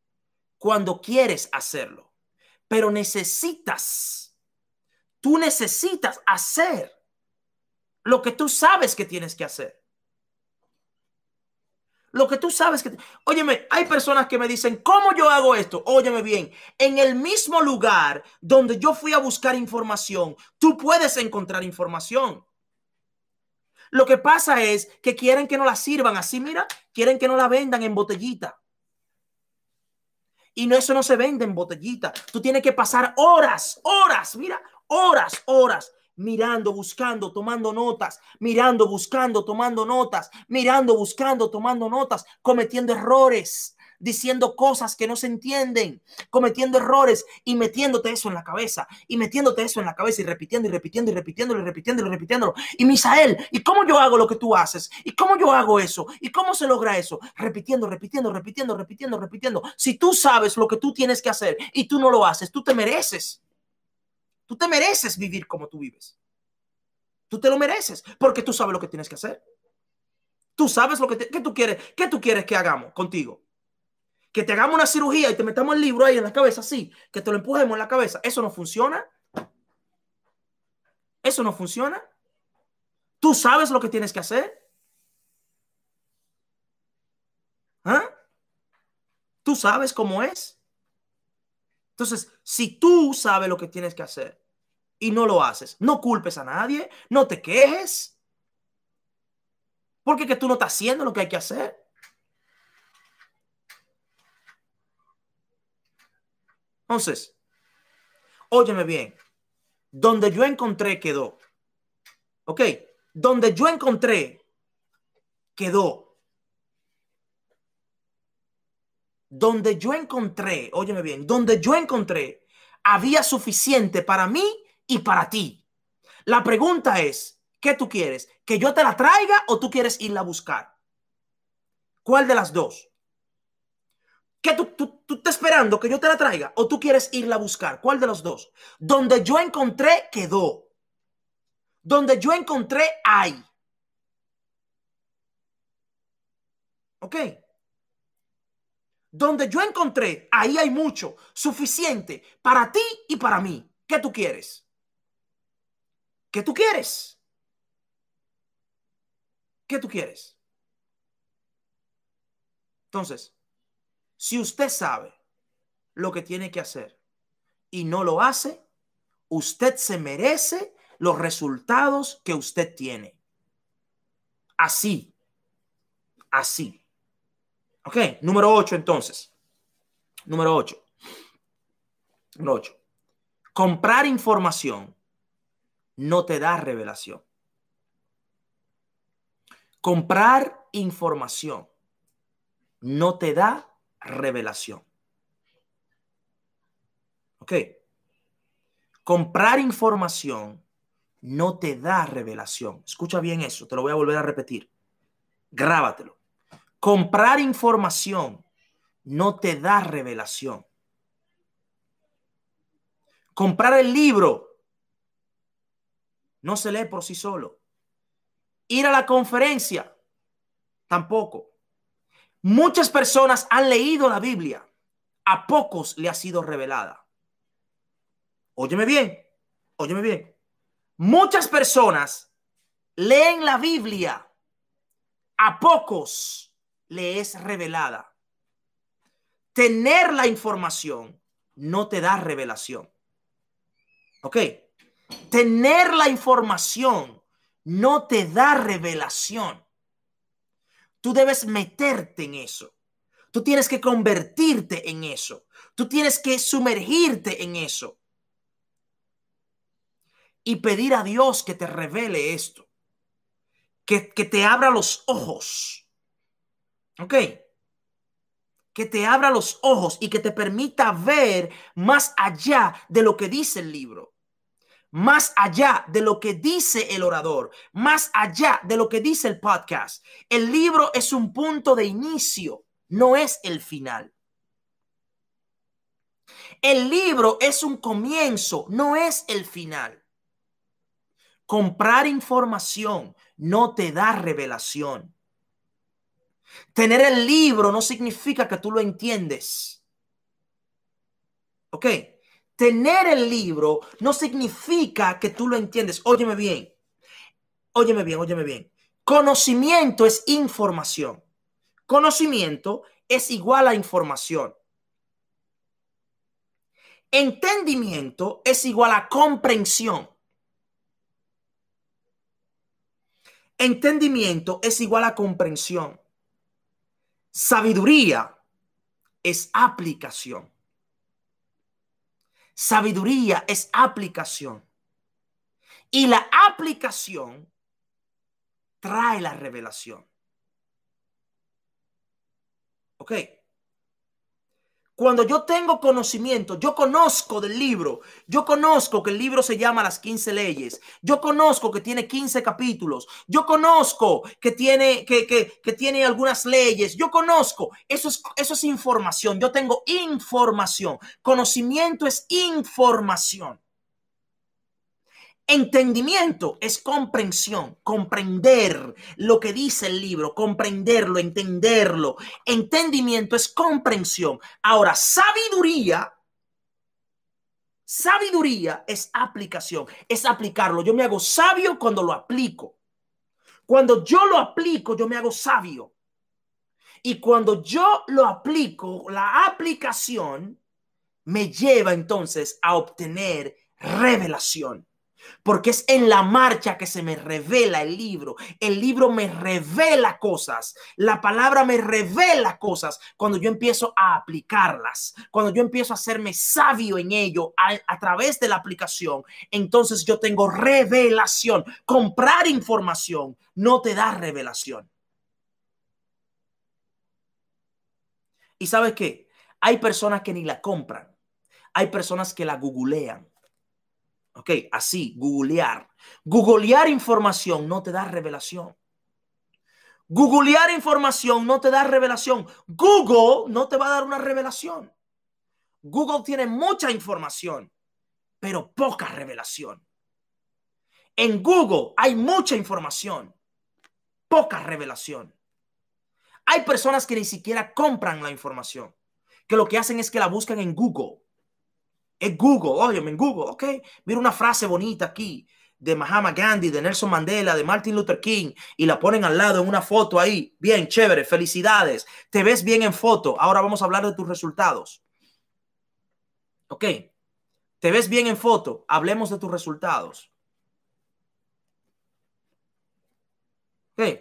cuando quieres hacerlo. Pero necesitas, tú necesitas hacer lo que tú sabes que tienes que hacer. Lo que tú sabes que... Óyeme, hay personas que me dicen, ¿cómo yo hago esto? Óyeme bien, en el mismo lugar donde yo fui a buscar información, tú puedes encontrar información. Lo que pasa es que quieren que no la sirvan así, mira, quieren que no la vendan en botellita. Y no, eso no se vende en botellita. Tú tienes que pasar horas, horas, mira, horas, horas mirando, buscando, tomando notas, mirando, buscando, tomando notas, mirando, buscando, tomando notas, cometiendo errores, diciendo cosas que no se entienden, cometiendo errores y metiéndote eso en la cabeza, y metiéndote eso en la cabeza y repitiendo y repitiendo y repitiendo y repitiendo y repitiendo. Y Misael, ¿y cómo yo hago lo que tú haces? ¿Y cómo yo hago eso? ¿Y cómo se logra eso? Repitiendo, repitiendo, repitiendo, repitiendo, repitiendo. Si tú sabes lo que tú tienes que hacer y tú no lo haces, tú te mereces Tú te mereces vivir como tú vives. Tú te lo mereces porque tú sabes lo que tienes que hacer. Tú sabes lo que, tú quieres, qué tú quieres que hagamos contigo. Que te hagamos una cirugía y te metamos el libro ahí en la cabeza, así, que te lo empujemos en la cabeza. Eso no funciona. Eso no funciona. Tú sabes lo que tienes que hacer. ¿Ah? Tú sabes cómo es. Entonces, si tú sabes lo que tienes que hacer y no lo haces, no culpes a nadie, no te quejes, porque que tú no estás haciendo lo que hay que hacer. Entonces, óyeme bien, donde yo encontré quedó. ¿Ok? Donde yo encontré quedó. donde yo encontré, óyeme bien, donde yo encontré, había suficiente para mí y para ti. La pregunta es, ¿qué tú quieres? ¿Que yo te la traiga o tú quieres irla a buscar? ¿Cuál de las dos? ¿Qué tú, tú, tú estás esperando que yo te la traiga o tú quieres irla a buscar? ¿Cuál de los dos? Donde yo encontré, quedó. Donde yo encontré, hay. ¿Ok? Donde yo encontré, ahí hay mucho, suficiente para ti y para mí. ¿Qué tú quieres? ¿Qué tú quieres? ¿Qué tú quieres? Entonces, si usted sabe lo que tiene que hacer y no lo hace, usted se merece los resultados que usted tiene. Así, así. Ok, número 8 entonces. Número 8. Número 8. Comprar información no te da revelación. Comprar información no te da revelación. Ok. Comprar información no te da revelación. Escucha bien eso, te lo voy a volver a repetir. Grábatelo. Comprar información no te da revelación. Comprar el libro no se lee por sí solo. Ir a la conferencia tampoco. Muchas personas han leído la Biblia, a pocos le ha sido revelada. Óyeme bien, óyeme bien. Muchas personas leen la Biblia, a pocos le es revelada. Tener la información no te da revelación. ¿Ok? Tener la información no te da revelación. Tú debes meterte en eso. Tú tienes que convertirte en eso. Tú tienes que sumergirte en eso. Y pedir a Dios que te revele esto. Que, que te abra los ojos ¿Ok? Que te abra los ojos y que te permita ver más allá de lo que dice el libro, más allá de lo que dice el orador, más allá de lo que dice el podcast. El libro es un punto de inicio, no es el final. El libro es un comienzo, no es el final. Comprar información no te da revelación. Tener el libro no significa que tú lo entiendes. ¿Ok? Tener el libro no significa que tú lo entiendes. Óyeme bien. Óyeme bien, óyeme bien. Conocimiento es información. Conocimiento es igual a información. Entendimiento es igual a comprensión. Entendimiento es igual a comprensión. Sabiduría es aplicación. Sabiduría es aplicación. Y la aplicación trae la revelación. ¿Ok? Cuando yo tengo conocimiento, yo conozco del libro, yo conozco que el libro se llama Las 15 leyes, yo conozco que tiene 15 capítulos, yo conozco que tiene, que, que, tiene algunas leyes, yo conozco, eso es, eso es información, yo tengo información, conocimiento es información. Entendimiento es comprensión, comprender lo que dice el libro, comprenderlo, entenderlo. Entendimiento es comprensión. Ahora, sabiduría, sabiduría es aplicación, es aplicarlo. Yo me hago sabio cuando lo aplico. Cuando yo lo aplico, yo me hago sabio. Y cuando yo lo aplico, la aplicación me lleva entonces a obtener revelación porque es en la marcha que se me revela el libro. El libro me revela cosas. La palabra me revela cosas cuando yo empiezo a aplicarlas, cuando yo empiezo a hacerme sabio en ello a, través de la aplicación. Entonces yo tengo revelación. Comprar información no te da revelación. ¿Y sabes qué? Hay personas que ni la compran. Hay personas que la googlean Ok, así, googlear. Googlear información no te da revelación. Googlear información no te da revelación. Google no te va a dar una revelación. Google tiene mucha información, pero poca revelación. En Google hay mucha información, poca revelación. Hay personas que ni siquiera compran la información, que lo que hacen es que la buscan en Google es Google, óyeme, en Google, ok. Mira una frase bonita aquí de Mahatma Gandhi, de Nelson Mandela, de Martin Luther King y la ponen al lado en una foto ahí. Bien, chévere, felicidades. Te ves bien en foto. Ahora vamos a hablar de tus resultados. Ok. Te ves bien en foto. Hablemos de tus resultados. Ok.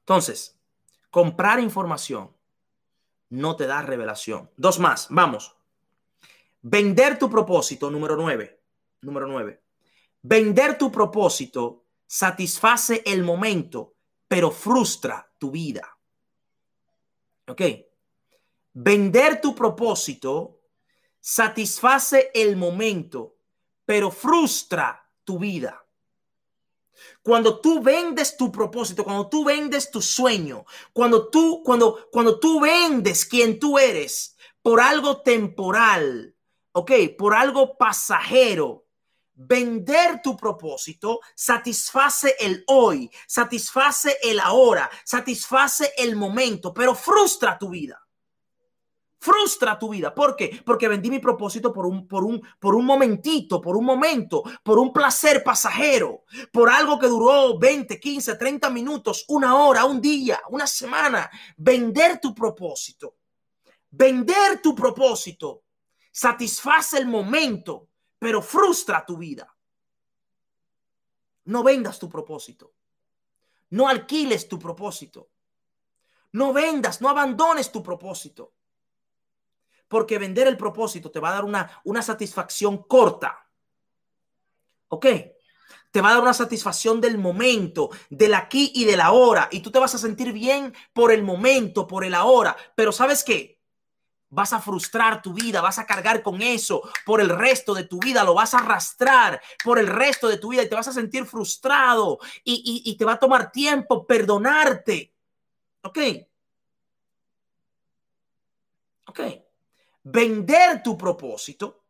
Entonces, comprar información no te da revelación. Dos más, vamos. Vender tu propósito, número nueve. Número nueve. Vender tu propósito satisface el momento, pero frustra tu vida. ¿Ok? Vender tu propósito satisface el momento, pero frustra tu vida. Cuando tú vendes tu propósito, cuando tú vendes tu sueño, cuando tú, cuando, cuando tú vendes quien tú eres por algo temporal, ok, por algo pasajero. Vender tu propósito satisface el hoy, satisface el ahora, satisface el momento, pero frustra tu vida. Frustra tu vida. ¿Por qué? Porque vendí mi propósito por un, por un, por un momentito, por un momento, por un placer pasajero, por algo que duró 20, 15, 30 minutos, una hora, un día, una semana. Vender tu propósito. Vender tu propósito satisface el momento, pero frustra tu vida. No vendas tu propósito. No alquiles tu propósito. No vendas, no abandones tu propósito. Porque vender el propósito te va a dar una, una satisfacción corta. ¿Ok? Te va a dar una satisfacción del momento, del aquí y del ahora. Y tú te vas a sentir bien por el momento, por el ahora. Pero ¿sabes qué? Vas a frustrar tu vida, vas a cargar con eso por el resto de tu vida, lo vas a arrastrar por el resto de tu vida y te vas a sentir frustrado y, te va a tomar tiempo perdonarte. ¿Ok? ¿Ok? Vender tu propósito,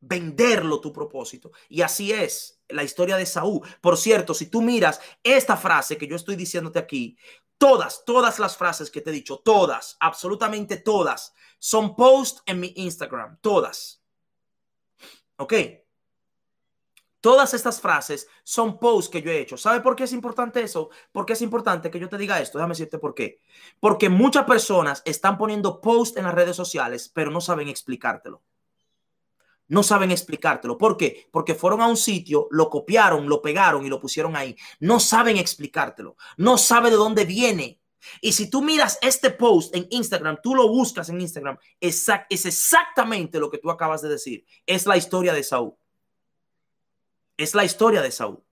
venderlo tu propósito. Y así es la historia de Saúl. Por cierto, si tú miras esta frase que yo estoy diciéndote aquí, todas, todas las frases que te he dicho, todas, absolutamente todas, son post en mi Instagram, todas. ¿Ok? Todas estas frases son posts que yo he hecho. ¿Sabe por qué es importante eso? Porque es importante que yo te diga esto. Déjame decirte por qué. Porque muchas personas están poniendo posts en las redes sociales, pero no saben explicártelo. No saben explicártelo. ¿Por qué? Porque fueron a un sitio, lo copiaron, lo pegaron y lo pusieron ahí. No saben explicártelo. No sabe de dónde viene. Y si tú miras este post en Instagram, tú lo buscas en Instagram, es exactamente lo que tú acabas de decir. Es la historia de Saúl. Es la historia de Saúl.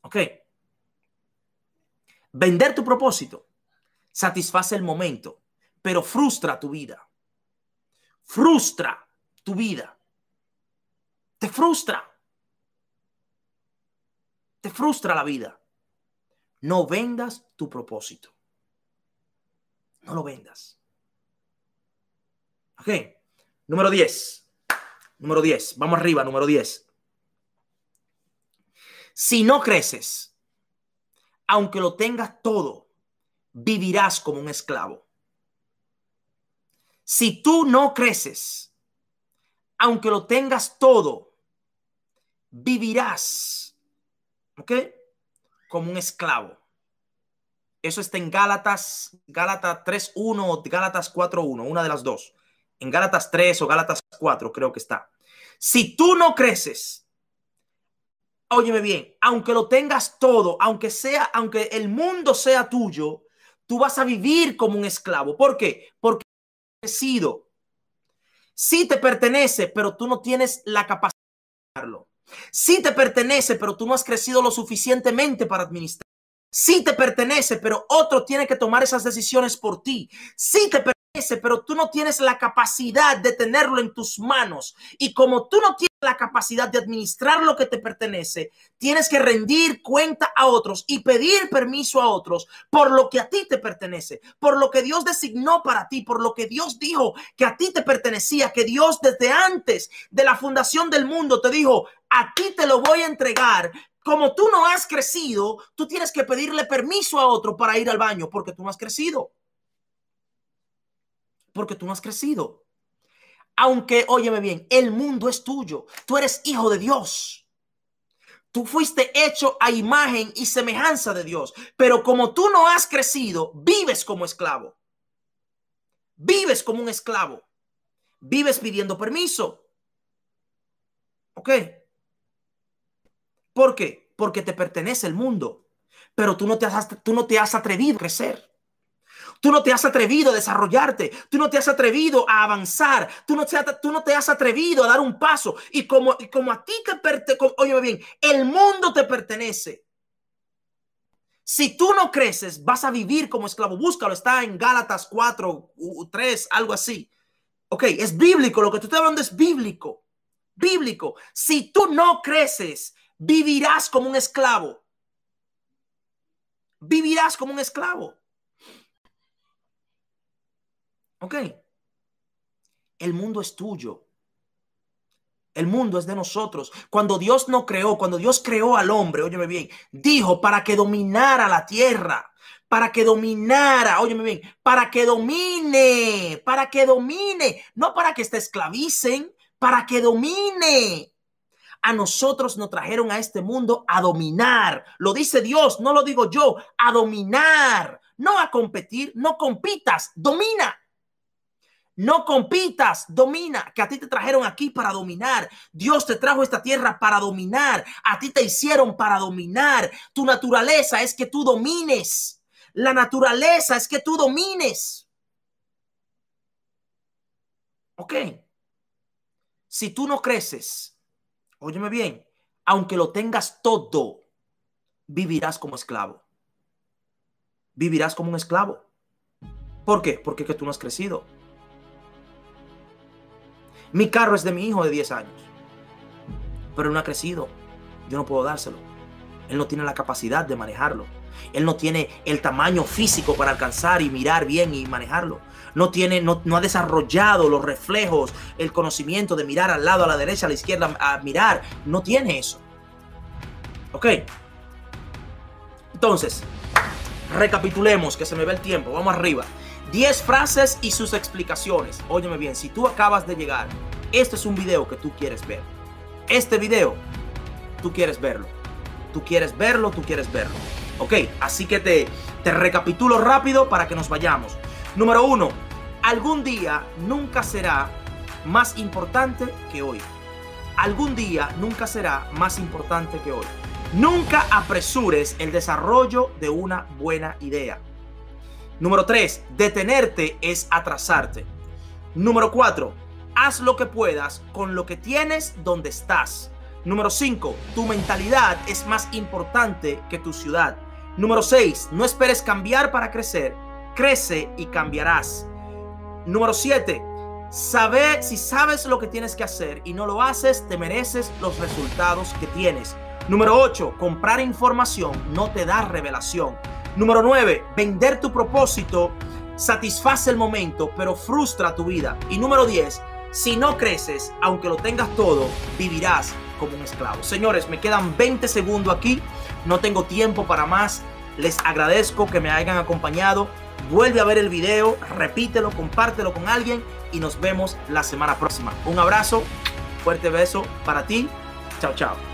¿Ok? Vender tu propósito satisface el momento, pero frustra tu vida. Frustra tu vida. Te frustra. Te frustra la vida. No vendas tu propósito. No lo vendas. Ok. Número 10. Número 10. Vamos arriba, número 10. Si no creces, aunque lo tengas todo, vivirás como un esclavo. Si tú no creces, aunque lo tengas todo, vivirás, ¿ok? Como un esclavo. Eso está en Gálatas, Gálatas 3.1 o Gálatas 4.1, una de las dos. En Gálatas 3 o Gálatas 4 creo que está. Si tú no creces, óyeme bien, aunque lo tengas todo, aunque sea, aunque el mundo sea tuyo, tú vas a vivir como un esclavo. ¿Por qué? Porque sido. Sí te pertenece, pero tú no tienes la capacidad de administrarlo. Sí te pertenece, pero tú no has crecido lo suficientemente para administrarlo. Sí te pertenece, pero otro tiene que tomar esas decisiones por ti. Sí te pertenece, pero tú no tienes la capacidad de tenerlo en tus manos. Y como tú no tienes la capacidad de administrar lo que te pertenece, tienes que rendir cuenta a otros y pedir permiso a otros por lo que a ti te pertenece, por lo que Dios designó para ti, por lo que Dios dijo que a ti te pertenecía, que Dios desde antes de la fundación del mundo te dijo, a ti te lo voy a entregar. Como tú no has crecido, tú tienes que pedirle permiso a otro para ir al baño porque tú no has crecido. Porque tú no has crecido. Aunque, óyeme bien, el mundo es tuyo. Tú eres hijo de Dios. Tú fuiste hecho a imagen y semejanza de Dios. Pero como tú no has crecido, vives como esclavo. Vives como un esclavo. Vives pidiendo permiso. ¿Ok? ¿Por qué? Porque te pertenece el mundo. Pero tú no te has, tú no te has atrevido a crecer. Tú no te has atrevido a desarrollarte. Tú no te has atrevido a avanzar. Tú no te, tú no te has atrevido a dar un paso. Y como, y como a ti te pertenece, oye bien, el mundo te pertenece. Si tú no creces, vas a vivir como esclavo. Búscalo, está en Gálatas 4, 3, algo así. Ok, es bíblico, lo que tú estás hablando es bíblico. Bíblico. Si tú no creces, vivirás como un esclavo. Vivirás como un esclavo. Ok. El mundo es tuyo. El mundo es de nosotros. Cuando Dios no creó, cuando Dios creó al hombre, óyeme bien, dijo para que dominara la tierra, para que dominara, óyeme bien, para que domine, para que domine, no para que te esclavicen, para que domine. A nosotros nos trajeron a este mundo a dominar. Lo dice Dios, no lo digo yo, a dominar, no a competir, no compitas, domina. No compitas, domina, que a ti te trajeron aquí para dominar. Dios te trajo esta tierra para dominar. A ti te hicieron para dominar. Tu naturaleza es que tú domines. La naturaleza es que tú domines. Ok. Si tú no creces, óyeme bien, aunque lo tengas todo, vivirás como esclavo. Vivirás como un esclavo. ¿Por qué? Porque que tú no has crecido. Mi carro es de mi hijo de 10 años, pero él no ha crecido. Yo no puedo dárselo. Él no tiene la capacidad de manejarlo. Él no tiene el tamaño físico para alcanzar y mirar bien y manejarlo. No tiene, no, ha desarrollado los reflejos, el conocimiento de mirar al lado, a la derecha, a la izquierda, a mirar. No tiene eso. ¿Ok? Entonces, recapitulemos que se me ve el tiempo. Vamos arriba. 10 frases y sus explicaciones. Óyeme bien, si tú acabas de llegar, este es un video que tú quieres ver. Este video tú quieres verlo. Tú quieres verlo, tú quieres verlo. Ok, así que te, te recapitulo rápido para que nos vayamos. Número uno, algún día nunca será más importante que hoy. Algún día nunca será más importante que hoy. Nunca apresures el desarrollo de una buena idea. Número 3. Detenerte es atrasarte. Número 4. Haz lo que puedas con lo que tienes donde estás. Número 5. Tu mentalidad es más importante que tu ciudad. Número 6. No esperes cambiar para crecer. Crece y cambiarás. Número 7. Sabe, si sabes lo que tienes que hacer y no lo haces, te mereces los resultados que tienes. Número 8. Comprar información no te da revelación. Número 9. Vender tu propósito satisface el momento, pero frustra tu vida. Y número 10. Si no creces, aunque lo tengas todo, vivirás como un esclavo. Señores, me quedan 20 segundos aquí. No tengo tiempo para más. Les agradezco que me hayan acompañado. Vuelve a ver el video, repítelo, compártelo con alguien y nos vemos la semana próxima. Un abrazo, fuerte beso para ti. Chao, chao.